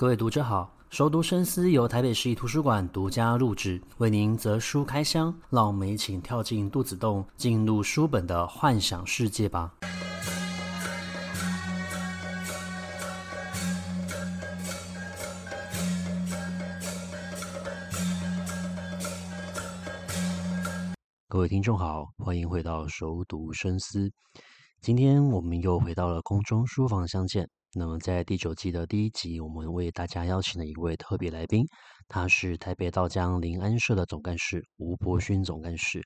各位读者好，熟读深思由台北市立图书馆独家录制，为您择书开箱，让我们一起跳进肚子洞，进入书本的幻想世界吧。各位听众好，欢迎回到熟读深思。今天我们又回到了空中书房相见。那么，在第九季的第一集，我们为大家邀请了一位特别来宾，他是台北道江灵安社的总干事吴伯勋总干事。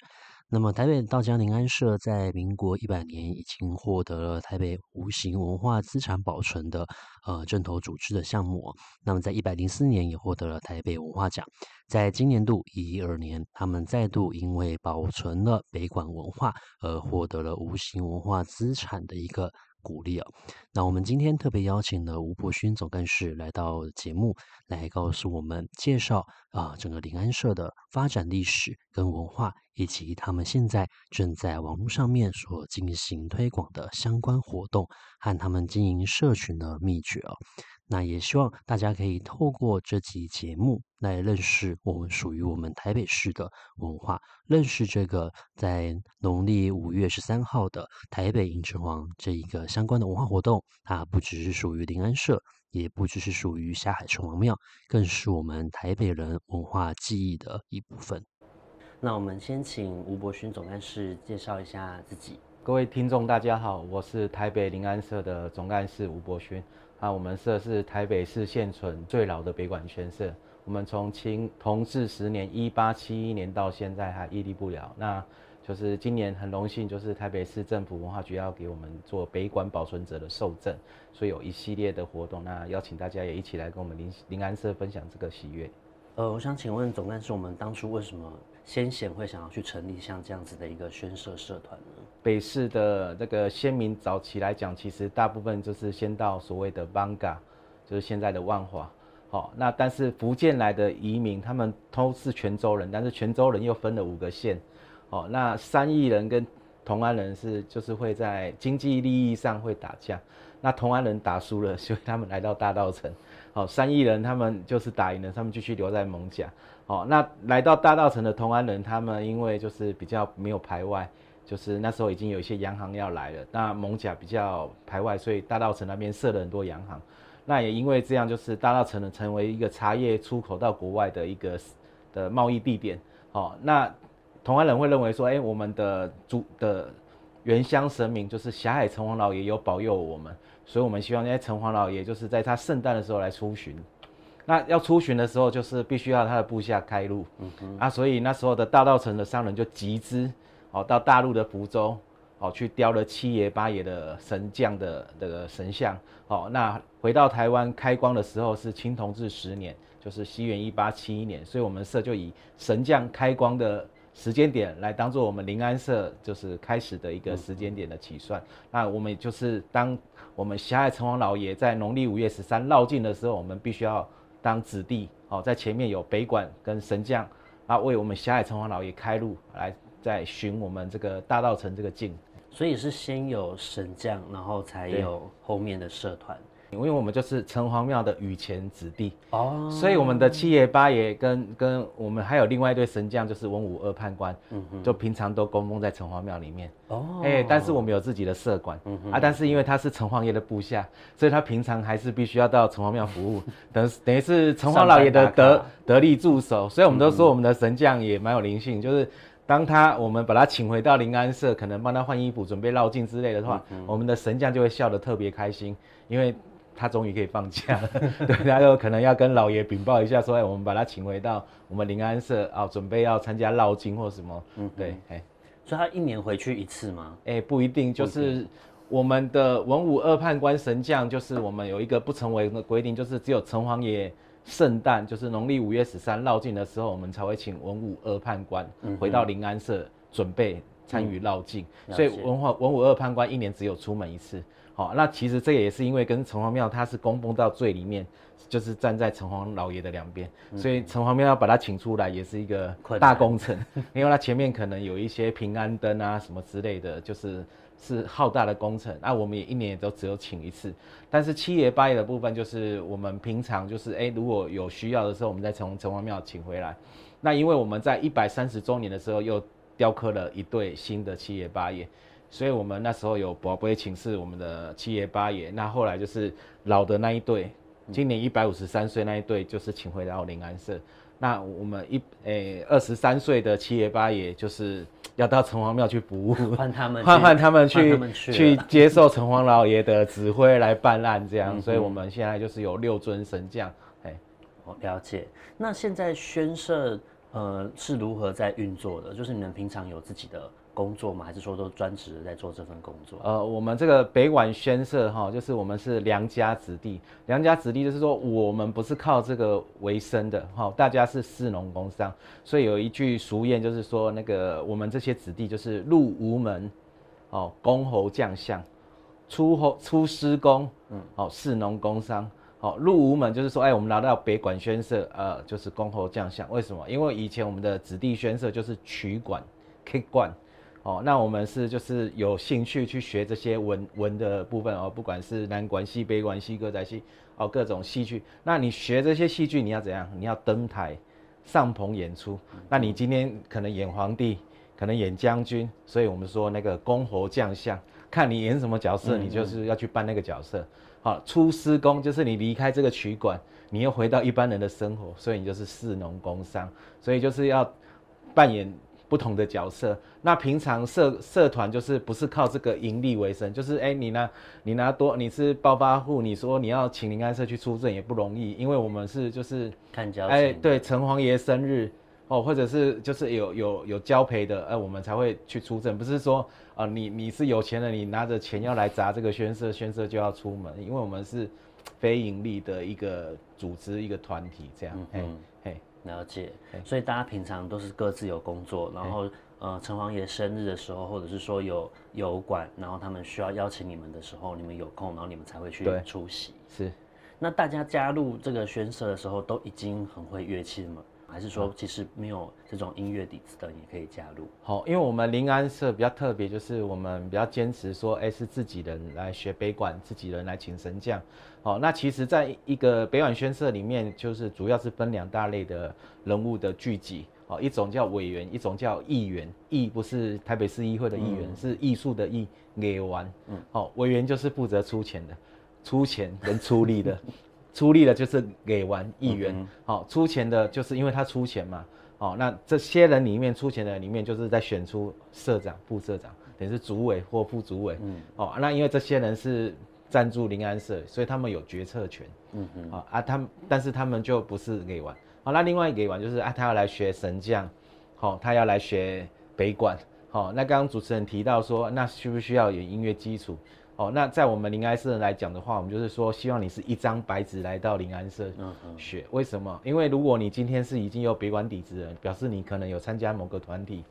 那么，台北道江灵安社在民国一百年已经获得了台北无形文化资产保存的呃阵头组织的项目。那么，在一百零四年也获得了台北文化奖。在今年度一一二年，他们再度因为保存了北馆文化而获得了无形文化资产的一个。鼓励啊！那我们今天特别邀请了吴伯勋总干事来到节目，来告诉我们介绍啊、整个临安社的发展历史跟文化，以及他们现在正在网络上面所进行推广的相关活动和他们经营社群的秘诀啊。那也希望大家可以透过这集节目来认识我们属于我们台北市的文化，认识这个在农历五月十三号的台北迎城隍这一个相关的文化活动。它不只是属于临安社，也不只是属于下海城隍庙，更是我们台北人文化记忆的一部分。那我们先请吴伯勋总干事介绍一下自己。各位听众，大家好，我是台北临安社的总干事吴伯勋。那我们社是台北市现存最老的北管圈社，我们从清同治十年一八七一年到现在还屹立不摇。那就是今年很荣幸，就是台北市政府文化局要给我们做北管保存者的受证，所以有一系列的活动，那邀请大家也一起来跟我们灵灵安社分享这个喜悦。呃，我想请问总干事，我们当初为什么先贤会想要去成立像这样子的一个宣社社团呢？北市的这个先民早期来讲，其实大部分就是先到所谓的艋舺，就是现在的万华。好，那但是福建来的移民，他们都是泉州人，但是泉州人又分了五个县。好，那三义人跟同安人是就是会在经济利益上会打架。那同安人打输了，所以他们来到大稻埕。好，三义人他们就是打赢了，他们继续留在艋舺。哦，那来到大稻城的同安人，他们因为就是比较没有排外。就是那时候已经有一些洋行要来了，那蒙甲比较排外，所以大稻城那边设了很多洋行。那也因为这样，就是大稻埕呢成为一个茶叶出口到国外的一个的贸易地点。哦，那同安人会认为说，哎，我们的主的原乡神明就是霞海城隍老爷有保佑我们，所以我们希望那些城隍老爷就是在他圣诞的时候来出巡。那要出巡的时候，就是必须要他的部下开路。嗯哼。啊，所以那时候的大稻城的商人就集资。好，到大陆的福州，好去雕了七爷八爷的神将的这个神像。好，那回到台湾开光的时候是清同治十年，就是西元一八七一年，所以我们社就以神将开光的时间点来当做我们临安社就是开始的一个时间点的起算。那我们就是当我们狭隘城隍老爷在农历五月十三绕境的时候，我们必须要当子弟，哦在前面有北管跟神将啊为我们霞海城隍老爷开路来。在寻我们这个大道城这个境，所以是先有神将，然后才有后面的社团。因为我们就是城隍庙的御前子弟哦，所以我们的七爷八爷跟跟我们还有另外一对神将，就是文武二判官，嗯哼，就平常都供奉在城隍庙里面哦。哎、欸，但是我们有自己的社管，嗯哼啊，但是因为他是城隍爷的部下，所以他平常还是必须要到城隍庙服务，等等于是城隍老爷的得得力助手。所以我们都说我们的神将也蛮有灵性，就是。当他我们把他请回到临安社，可能帮他换衣服、准备绕境之类的话，我们的神将就会笑得特别开心，因为他终于可以放假了。对，他就可能要跟老爷禀报一下，说：“哎，我们把他请回到我们临安社啊，准备要参加绕境或什么。”嗯，对，哎，所以他一年回去一次吗？哎，不一定，就是我们的文武二判官神将，就是我们有一个不成文的规定，就是只有城隍爷。圣诞就是农历五月十三绕境的时候，我们才会请文武二判官回到临安社准备参与绕境，嗯、所以文化文武二判官一年只有出门一次。好，那其实这也是因为跟城隍庙它是供奉到最里面，就是站在城隍老爷的两边，嗯、所以城隍庙要把它请出来也是一个大工程，因为它前面可能有一些平安灯啊什么之类的，就是是浩大的工程。那我们也一年也都只有请一次，但是七爷八爷的部分就是我们平常就是哎、欸、如果有需要的时候，我们再从城隍庙请回来。那因为我们在一百三十周年的时候又雕刻了一对新的七爷八爷。所以我们那时候有宝贝请示我们的七爷八爷，那后来就是老的那一对，今年一百五十三岁那一对就是请回到灵安社。那我们一诶二十三岁的七爷八爷就是要到城隍庙去服务，换他们换 换他们去去，去接受城隍老爷的指挥来办案这样。嗯、所以我们现在就是有六尊神将。哎，我了解。那现在宣社呃是如何在运作的？就是你们平常有自己的。工作吗？还是说都专职在做这份工作？呃，我们这个北管宣社哈，就是我们是良家子弟。良家子弟就是说，我们不是靠这个为生的哈，大家是士农工商。所以有一句俗谚，就是说那个我们这些子弟就是入无门，哦，公侯将相，出侯出师公，嗯，哦，士农工商，好，入无门就是说，哎，我们拿到北管宣社，呃，就是公侯将相。为什么？因为以前我们的子弟宣社就是取管、K 管。哦，那我们是就是有兴趣去学这些文文的部分哦，不管是南管戏、北管戏、歌仔戏哦，各种戏剧。那你学这些戏剧，你要怎样？你要登台上棚演出。那你今天可能演皇帝，可能演将军，所以我们说那个公侯将相，看你演什么角色，你就是要去扮那个角色。好，出师公就是你离开这个曲馆，你又回到一般人的生活，所以你就是士农工商，所以就是要扮演。不同的角色，那平常社社团就是不是靠这个盈利为生，就是哎、欸，你拿你拿多，你是暴发户，你说你要请林安社去出阵也不容易，因为我们是就是看交哎、欸，对，城隍爷生日哦，或者是就是有有有交陪的，哎、呃，我们才会去出阵，不是说啊、呃，你你是有钱人，你拿着钱要来砸这个宣社，宣社就要出门，因为我们是非盈利的一个组织一个团体这样，嗯了解，所以大家平常都是各自有工作，然后呃，城隍爷生日的时候，或者是说有有馆，然后他们需要邀请你们的时候，你们有空，然后你们才会去出席。是，那大家加入这个宣社的时候，都已经很会乐器了吗？还是说其实没有这种音乐底子的也可以加入？好，因为我们临安社比较特别，就是我们比较坚持说，哎，是自己人来学北管，自己人来请神将。好，那其实在一个北管宣社里面，就是主要是分两大类的人物的聚集。哦，一种叫委员，一种叫议员。议不是台北市议会的议员，嗯、是艺术的艺，艺员。嗯，好，委员就是负责出钱的，出钱跟出力的。出力的就是给完议员，好、出钱的，就是因为他出钱嘛，好，那这些人里面出钱的里面，就是在选出社长、副社长，等于是主委或副主委，嗯，哦，那因为这些人是赞助临安社，所以他们有决策权，嗯嗯，啊啊，他们但是他们就不是给完，好，那另外给完就是啊，他要来学神将，好，他要来学北管，好，那刚刚主持人提到说，那需不需要有音乐基础？哦，那在我们灵安社来讲的话，我们就是说，希望你是一张白纸来到灵安社学。嗯嗯、为什么？因为如果你今天是已经有别管底子的人，表示你可能有参加某个团体，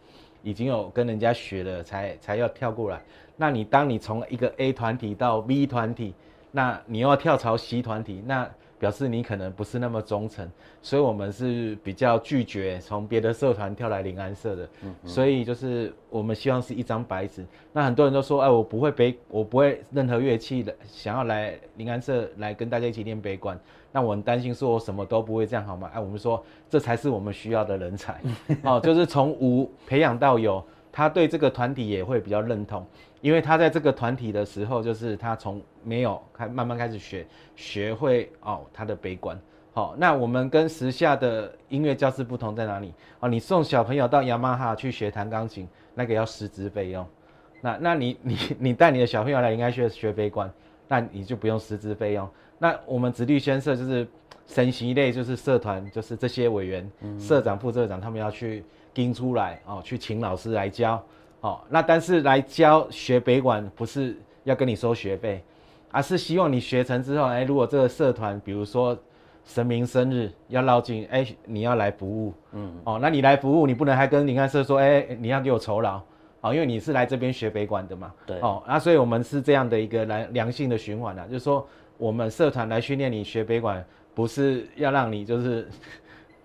已经有跟人家学了，才才要跳过来。那你当你从一个 A 团体到 B 团体，那你又要跳槽 C 团体，那。表示你可能不是那么忠诚，所以我们是比较拒绝从别的社团跳来临安社的。嗯嗯，所以就是我们希望是一张白纸。那很多人都说，哎，我不会北，我不会任何乐器的，想要来临安社来跟大家一起练悲观。那我很担心，说我什么都不会，这样好吗？哎，我们说这才是我们需要的人才。哦，就是从无培养到有，他对这个团体也会比较认同。因为他在这个团体的时候，就是他从没有开慢慢开始学，学会哦他的悲观。好，那我们跟时下的音乐教室不同在哪里？哦，你送小朋友到雅马哈去学弹钢琴，那个要师资费用。那那你你你带你的小朋友来应该学学悲观，那你就不用师资费用。那我们子弟宣社就是神习类，就是社团，就是这些委员、嗯、社长、副社长他们要去盯出来哦，去请老师来教。哦，那但是来教学北管不是要跟你收学费，而是希望你学成之后，哎，如果这个社团，比如说神明生日要绕境，哎，你要来服务，嗯，哦，那你来服务，你不能还跟林安社说，哎，你要给我酬劳，哦，因为你是来这边学北管的嘛，对，哦，那所以我们是这样的一个良良性的循环啊，就是说我们社团来训练你学北管，不是要让你就是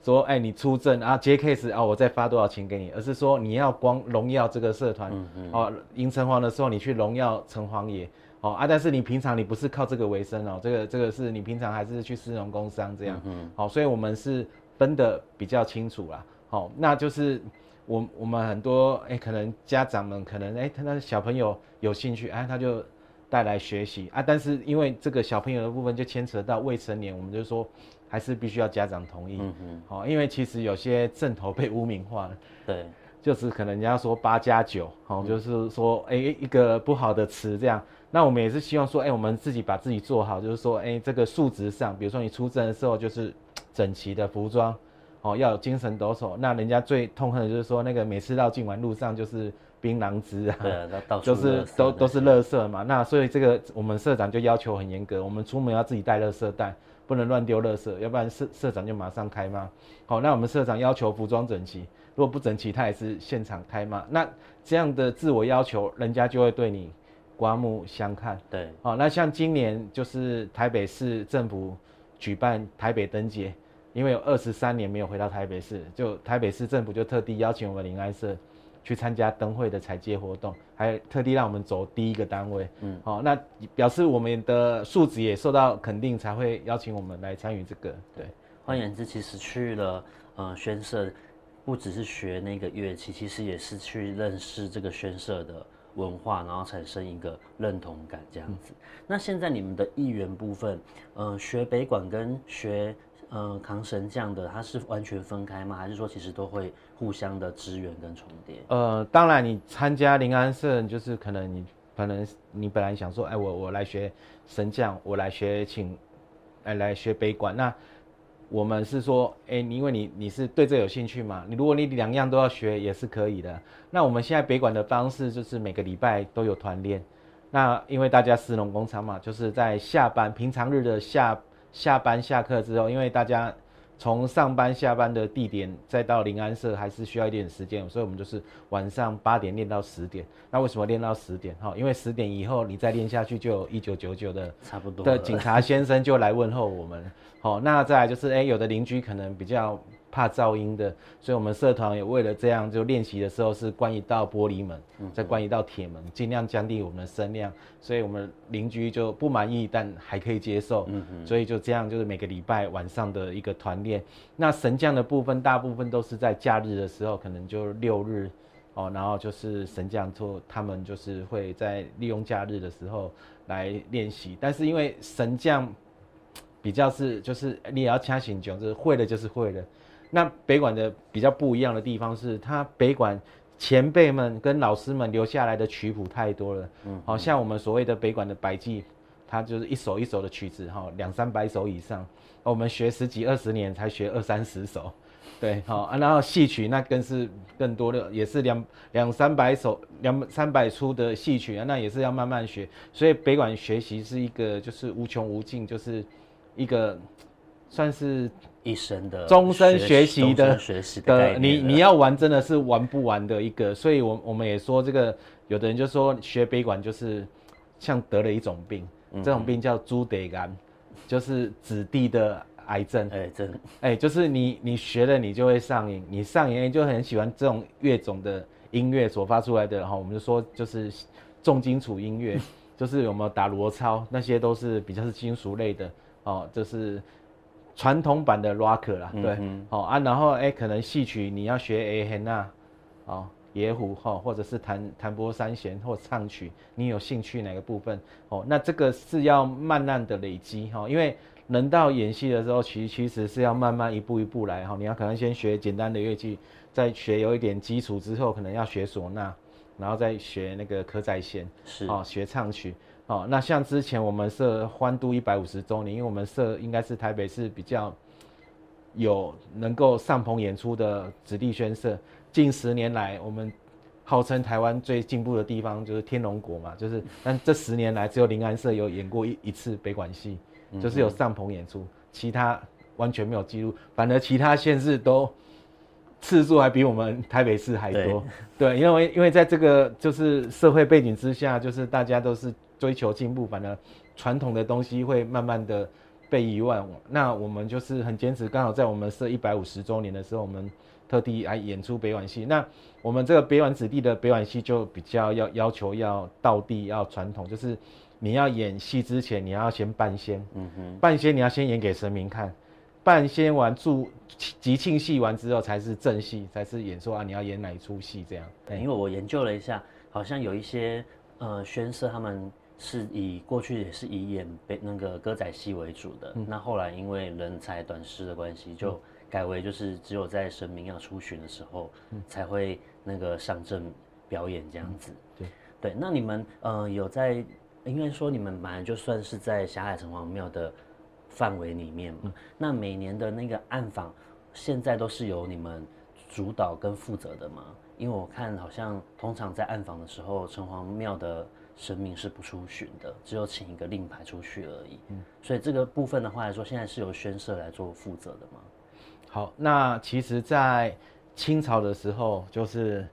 说，哎，你出阵啊接 case 啊，我再发多少钱给你，而是说你要光荣耀这个社团，嗯嗯，哦，迎城隍的时候你去荣耀城隍爷，哦啊，但是你平常你不是靠这个为生哦，这个这个是你平常还是去私农工商这样，嗯，好，所以我们是分的比较清楚啦，好，那就是。我我们很多哎、欸，可能家长们可能哎、欸，他那小朋友有兴趣哎、啊，他就带来学习啊。但是因为这个小朋友的部分就牵扯到未成年，我们就说还是必须要家长同意。嗯嗯。好，因为其实有些正头被污名化了。对。就是可能人家说八加九，好，就是说哎、欸、一个不好的词这样。那我们也是希望说，哎、欸，我们自己把自己做好，就是说哎、欸、这个素质上，比如说你出阵的时候就是整齐的服装。哦，要有精神抖擞。那人家最痛恨的就是说，那个每次到进完路上就是槟榔汁啊，对啊，到处就是都都是垃圾嘛。那所以这个我们社长就要求很严格，我们出门要自己带垃圾袋，不能乱丢垃圾，要不然社社长就马上开骂。好，那我们社长要求服装整齐，如果不整齐，他也是现场开骂。那这样的自我要求，人家就会对你刮目相看。对，好，那像今年就是台北市政府举办台北灯节。因为有二十三年没有回到台北市，就台北市政府就特地邀请我们林安社去参加灯会的采接活动，还特地让我们走第一个单位。嗯，好，那表示我们的素质也受到肯定，才会邀请我们来参与这个。对，换言之，其实去了呃宣社，不只是学那个乐器，其实也是去认识这个宣社的文化，然后产生一个认同感这样子。嗯、那现在你们的艺员部分，呃，学北管跟学。呃，扛神将的，它是完全分开吗？还是说其实都会互相的支援跟重叠？呃，当然，你参加灵安社，就是可能你可能你本来想说，哎，我我来学神将，我来学请，哎，来学北管。那我们是说，哎，你因为你你是对这有兴趣嘛？你如果你两样都要学也是可以的。那我们现在北管的方式就是每个礼拜都有团练。那因为大家士农工厂嘛，就是在下班平常日的下。下班下课之后，因为大家从上班下班的地点再到临安社还是需要一点时间，所以我们就是晚上八点练到十点。那为什么练到十点？哈，因为十点以后你再练下去，就有一九九九的差不多的警察先生就来问候我们。好，那再来就是，哎、欸，有的邻居可能比较。怕噪音的，所以我们社团也为了这样，就练习的时候是关一道玻璃门，再关一道铁门，尽量降低我们的声量。所以我们邻居就不满意，但还可以接受。嗯嗯。所以就这样，就是每个礼拜晚上的一个团练。那神将的部分，大部分都是在假日的时候，可能就六日哦，然后就是神将做，他们就是会在利用假日的时候来练习。但是因为神将比较是，就是你也要掐醒酒，就是会的，就是会的。那北管的比较不一样的地方是，它北管前辈们跟老师们留下来的曲谱太多了，嗯，好像我们所谓的北管的百记，它就是一首一首的曲子，哈，两三百首以上，我们学十几二十年才学二三十首，对，好啊，然后戏曲那更是更多的，也是两两三百首，两三百出的戏曲啊，那也是要慢慢学，所以北管学习是一个就是无穷无尽，就是一个算是。一生的终身学习的学习的，你你要玩真的是玩不完的一个，所以我我们也说这个，有的人就说学悲管就是像得了一种病，这种病叫猪得癌，就是子弟的癌症。哎，真的，哎，就是你你学了你就会上瘾，你上瘾就很喜欢这种乐种的音乐所发出来的哈，我们就说就是重金属音乐，就是有没有打锣操，那些都是比较是金属类的哦，就是。传统版的 rock 啦，对，嗯、哦啊，然后哎、欸，可能戏曲你要学 A 黑那，哦，野胡哈，或者是弹弹拨三弦或唱曲，你有兴趣哪个部分？哦，那这个是要慢慢的累积哈，因为人到演戏的时候，其其实是要慢慢一步一步来哈。你要可能先学简单的乐器，再学有一点基础之后，可能要学唢呐，然后再学那个可仔弦，是哦，学唱曲。哦，那像之前我们社欢度一百五十周年，因为我们社应该是台北市比较有能够上棚演出的子弟宣社。近十年来，我们号称台湾最进步的地方就是天龙国嘛，就是但这十年来只有临安社有演过一一次北管戏，就是有上棚演出，其他完全没有记录，反而其他县市都次数还比我们台北市还多。对，对，因为因为在这个就是社会背景之下，就是大家都是追求进步，反而传统的东西会慢慢的被遗忘。那我们就是很坚持，刚好在我们设一百五十周年的时候，我们特地来演出北管戏。那我们这个北管子弟的北管戏就比较要要求要道地要传统，就是你要演戏之前，你要先半仙，嗯哼，半仙你要先演给神明看。半仙完祝吉庆戏完之后，才是正戏，才是演说啊，你要演哪一出戏这样。对，因为我研究了一下，好像有一些呃宣社他们是以过去也是以演被那个歌仔戏为主的，嗯、那后来因为人才短失的关系，就改为就是只有在神明要出巡的时候，嗯、才会那个上阵表演这样子。嗯、对对，那你们呃有在，应该说你们本来就算是在霞海城隍庙的。范围里面嘛，那每年的那个暗访，现在都是由你们主导跟负责的吗？因为我看好像通常在暗访的时候，城隍庙的神明是不出巡的，只有请一个令牌出去而已。嗯，所以这个部分的话来说，现在是由宣社来做负责的吗？好，那其实，在清朝的时候，就是。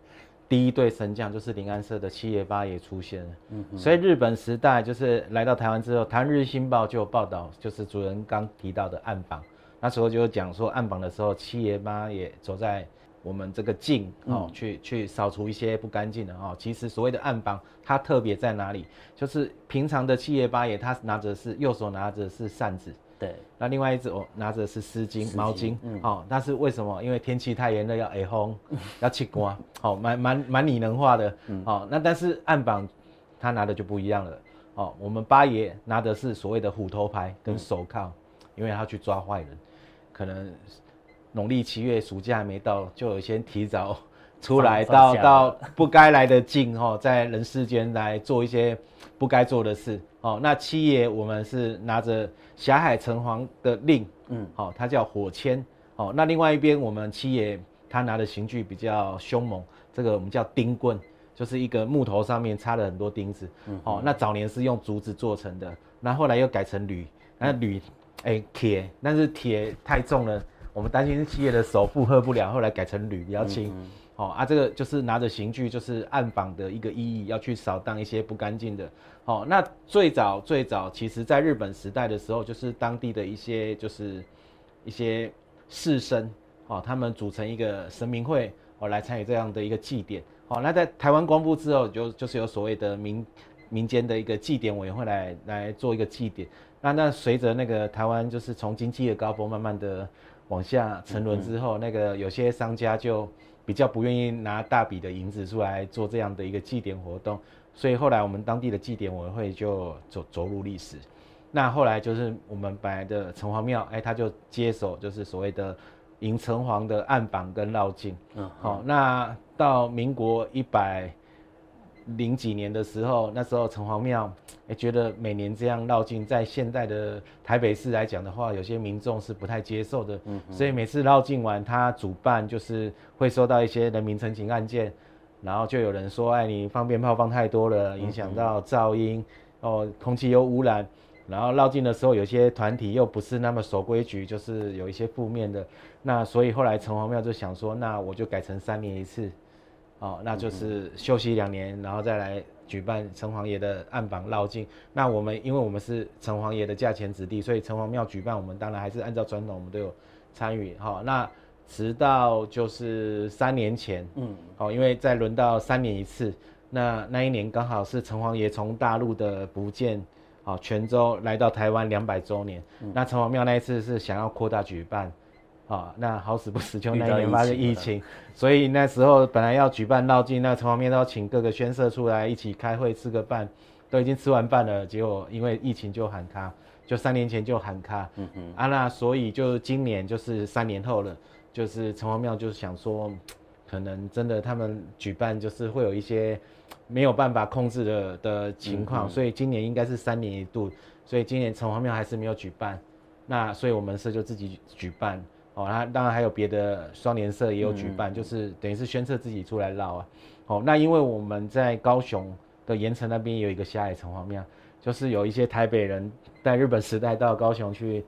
第一对神将就是林安社的七爷八爷出现了，嗯哼，所以日本时代就是来到台湾之后，台湾日新报就有报道，就是主人刚提到的暗访，那时候就讲说暗访的时候，七爷八爷走在我们这个净哦，去去扫除一些不干净的哦。其实所谓的暗访，它特别在哪里？就是平常的七爷八爷，他拿着是右手拿着是扇子。对，那另外一只我拿着是丝巾、毛巾，嗯，好、哦，但是为什么？因为天气太炎热，要挨风，要吃瓜，好、哦，蛮蛮蛮拟人化的，嗯，那但是暗绑他拿的就不一样了，哦，我们八爷拿的是所谓的虎头牌跟手铐，嗯、因为他去抓坏人，可能农历七月暑假还没到，就有先提早出来到到不该来的境，哈、哦，在人世间来做一些不该做的事。哦，那七爷我们是拿着霞海城隍的令，嗯，好、哦，他叫火签，哦，那另外一边我们七爷他拿的刑具比较凶猛，这个我们叫钉棍，就是一个木头上面插了很多钉子，哦，那早年是用竹子做成的，那后来又改成铝，那铝，哎铁，但是铁太重了，我们担心是企业的手负荷不了，后来改成铝比较轻。嗯好、哦、啊，这个就是拿着刑具，就是暗访的一个意义，要去扫荡一些不干净的。好、哦，那最早最早，其实在日本时代的时候，就是当地的一些就是一些士绅，哦，他们组成一个神明会，哦，来参与这样的一个祭典。好、哦，那在台湾光复之后，就就是有所谓的民民间的一个祭典委员会来来做一个祭典。那那随着那个台湾就是从经济的高峰慢慢的往下沉沦之后，那个有些商家就。比较不愿意拿大笔的银子出来做这样的一个祭典活动，所以后来我们当地的祭典委员会就走走入历史。那后来就是我们本来的城隍庙，哎，他就接手就是所谓的迎城隍的暗绑跟绕境。嗯，好，那到民国一百。零几年的时候，那时候城隍庙也觉得每年这样绕境，在现代的台北市来讲的话，有些民众是不太接受的。嗯，所以每次绕境完，他主办就是会收到一些人民陈情案件，然后就有人说，哎，你放鞭炮放太多了，影响到噪音，哦，空气又污染。然后绕境的时候，有些团体又不是那么守规矩，就是有一些负面的。那所以后来城隍庙就想说，那我就改成三年一次。哦，那就是休息两年，然后再来举办城隍爷的暗榜绕境。那我们因为我们是城隍爷的驾前子弟，所以城隍庙举办，我们当然还是按照传统，我们都有参与。哈、哦，那直到就是三年前，嗯，好、哦，因为再轮到三年一次，那那一年刚好是城隍爷从大陆的福建，好、哦、泉州来到台湾两百周年。嗯、那城隍庙那一次是想要扩大举办。啊，那好死不死就那一年发生疫情，所以那时候本来要举办绕境，那城隍庙都要请各个宣社出来一起开会吃个饭，都已经吃完饭了，结果因为疫情就喊卡，就三年前就喊卡，嗯哼，啊那所以就今年就是三年后了，就是城隍庙就是想说，可能真的他们举办就是会有一些没有办法控制的的情况，嗯、所以今年应该是三年一度，所以今年城隍庙还是没有举办，那所以我们社就自己举办。哦，那当然还有别的双联社也有举办，嗯、就是等于是宣策自己出来绕啊。哦，那因为我们在高雄的盐城那边有一个霞海城隍庙，就是有一些台北人在日本时代到高雄去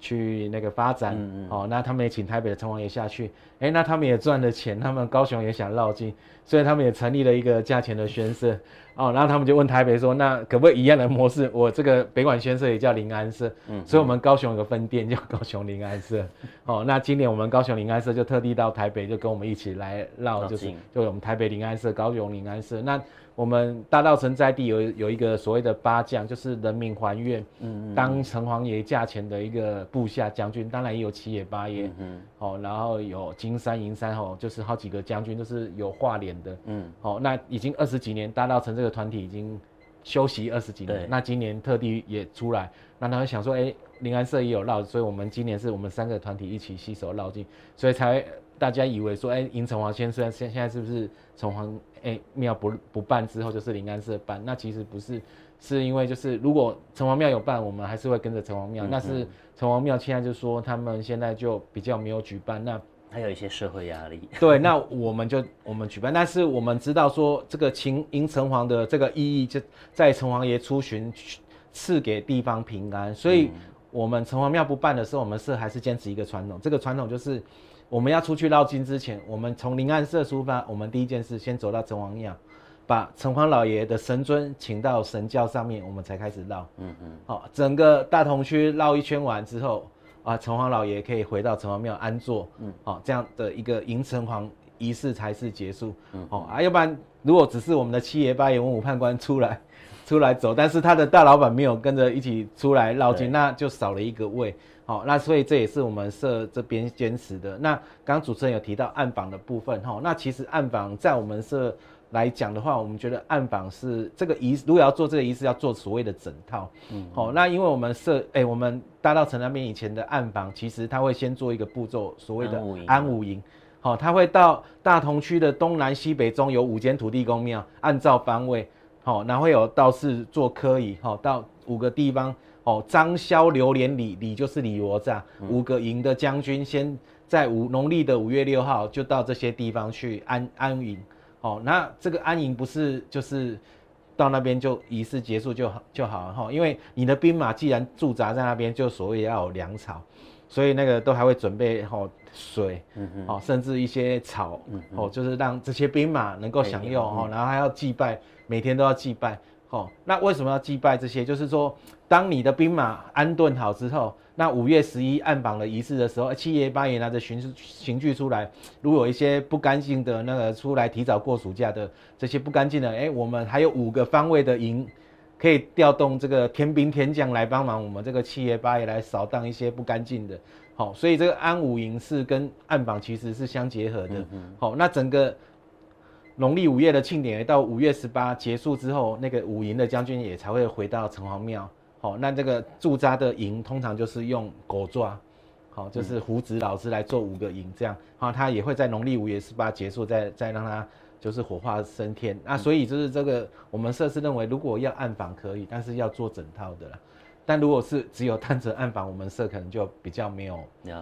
去那个发展，嗯嗯。哦，那他们也请台北的城隍爷下去，哎，那他们也赚了钱，他们高雄也想绕境，所以他们也成立了一个价钱的宣社，哦，然后他们就问台北说，那可不可以一样的模式？我这个北管宣社也叫临安社，嗯，所以我们高雄有个分店叫高雄临安社，哦，那今年我们高雄临安社就特地到台北，就跟我们一起来绕，就是就我们台北临安社、高雄临安社，那。我们大道城在地有有一个所谓的八将，就是人民还愿，嗯，当城隍爷驾前的一个部下将军，当然也有七爷八爷，嗯，哦，然后有金山银山，哦，就是好几个将军都是有画脸的，嗯，哦，那已经二十几年，大稻埕这个团体已经休息二十几年，那今年特地也出来，那他们想说，哎，临安社也有绕，所以我们今年是我们三个团体一起携手绕境，所以才大家以为说，哎，迎城隍先生现现在是不是城隍？哎，庙不不办之后就是临安社办，那其实不是，是因为就是如果城隍庙有办，我们还是会跟着城隍庙。那、嗯、是城隍庙现在就说他们现在就比较没有举办，那还有一些社会压力。对，那我们就我们举办，但是我们知道说这个请迎城隍的这个意义，就在城隍爷出巡赐给地方平安，所以我们城隍庙不办的时候，我们是还是坚持一个传统，这个传统就是。我们要出去绕境之前，我们从临安社出发，我们第一件事先走到城隍庙，把城隍老爷的神尊请到神轿上面，我们才开始绕。嗯嗯。好，整个大同区绕一圈完之后，啊，城隍老爷可以回到城隍庙安坐。嗯。好，这样的一个迎城隍仪式才是结束。嗯。好啊，要不然如果只是我们的七爷八爷文武判官出来，出来走，但是他的大老板没有跟着一起出来绕境，那就少了一个位。好，那所以这也是我们社这边坚持的。那刚刚主持人有提到暗访的部分，哈，那其实暗访在我们社来讲的话，我们觉得暗访是这个仪，如果要做这个仪式，要做所谓的整套。嗯，好，那因为我们社，哎，我们大道城那边以前的暗访，其实他会先做一个步骤，所谓的安五营。好，他会到大同区的东南西北中有五间土地公庙，按照方位，好，然后会有道士做科仪，好，到五个地方。哦，张萧刘连李李就是李罗栅，五个营的将军先在五农历的五月六号就到这些地方去安安营。哦，那这个安营不是就是到那边就仪式结束就好就好了哈，因为你的兵马既然驻扎在那边，就所谓要有粮草，所以那个都还会准备好水，嗯嗯，哦，甚至一些草，哦，就是让这些兵马能够享用哦，然后还要祭拜，每天都要祭拜。哦，那为什么要祭拜这些？就是说，当你的兵马安顿好之后，那五月十一暗访的仪式的时候，七爷八爷拿着刑刑具出来，如果有一些不干净的那个出来提早过暑假的这些不干净的，哎，我们还有五个方位的营，可以调动这个天兵天将来帮忙，我们这个七爷八爷来扫荡一些不干净的。好，所以这个安武营是跟暗访其实是相结合的。好，那整个。农历五月的庆典到五月十八结束之后，那个五营的将军也才会回到城隍庙。好，那这个驻扎的营通常就是用狗抓，好，就是胡子老师来做五个营这样。好，他也会在农历五月十八结束，再再让他就是火化升天。那所以就是这个，我们社是认为，如果要暗访可以，但是要做整套的啦。但如果是只有单纯暗访，我们社可能就比较没有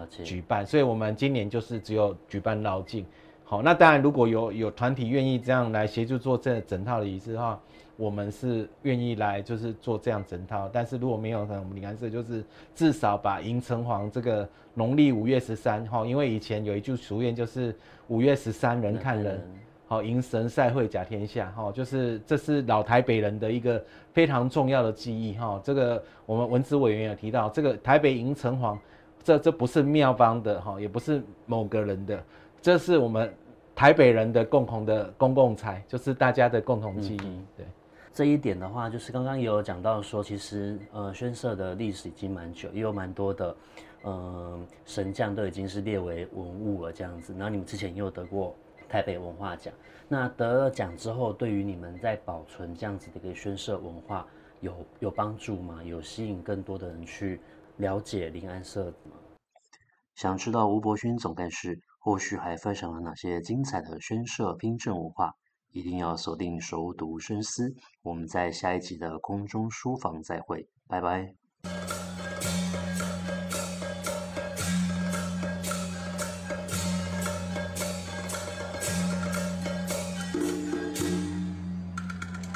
举办。所以我们今年就是只有举办绕境。好，那当然，如果有有团体愿意这样来协助做这整套的仪式的话，我们是愿意来就是做这样整套。但是如果没有，可能我们临安社就是至少把迎城隍这个农历五月十三哈，因为以前有一句俗谚就是五月十三人看人，好迎神赛会甲天下哈，就是这是老台北人的一个非常重要的记忆哈。这个我们文资委员有提到，这个台北迎城隍，这这不是庙方的哈，也不是某个人的。这是我们台北人的共同的公共财，就是大家的共同记忆。嗯、对，这一点的话，就是刚刚也有讲到说，其实呃，宣社的历史已经蛮久，也有蛮多的嗯神将都已经是列为文物了这样子。然后你们之前也有得过台北文化奖，那得了奖之后，对于你们在保存这样子的一个宣社文化有有帮助吗？有吸引更多的人去了解临安社吗？想知道吴伯勋总干事后续还分享了哪些精彩的宣社冰镇文化？一定要锁定熟读深思。我们在下一集的空中书房再会，拜拜。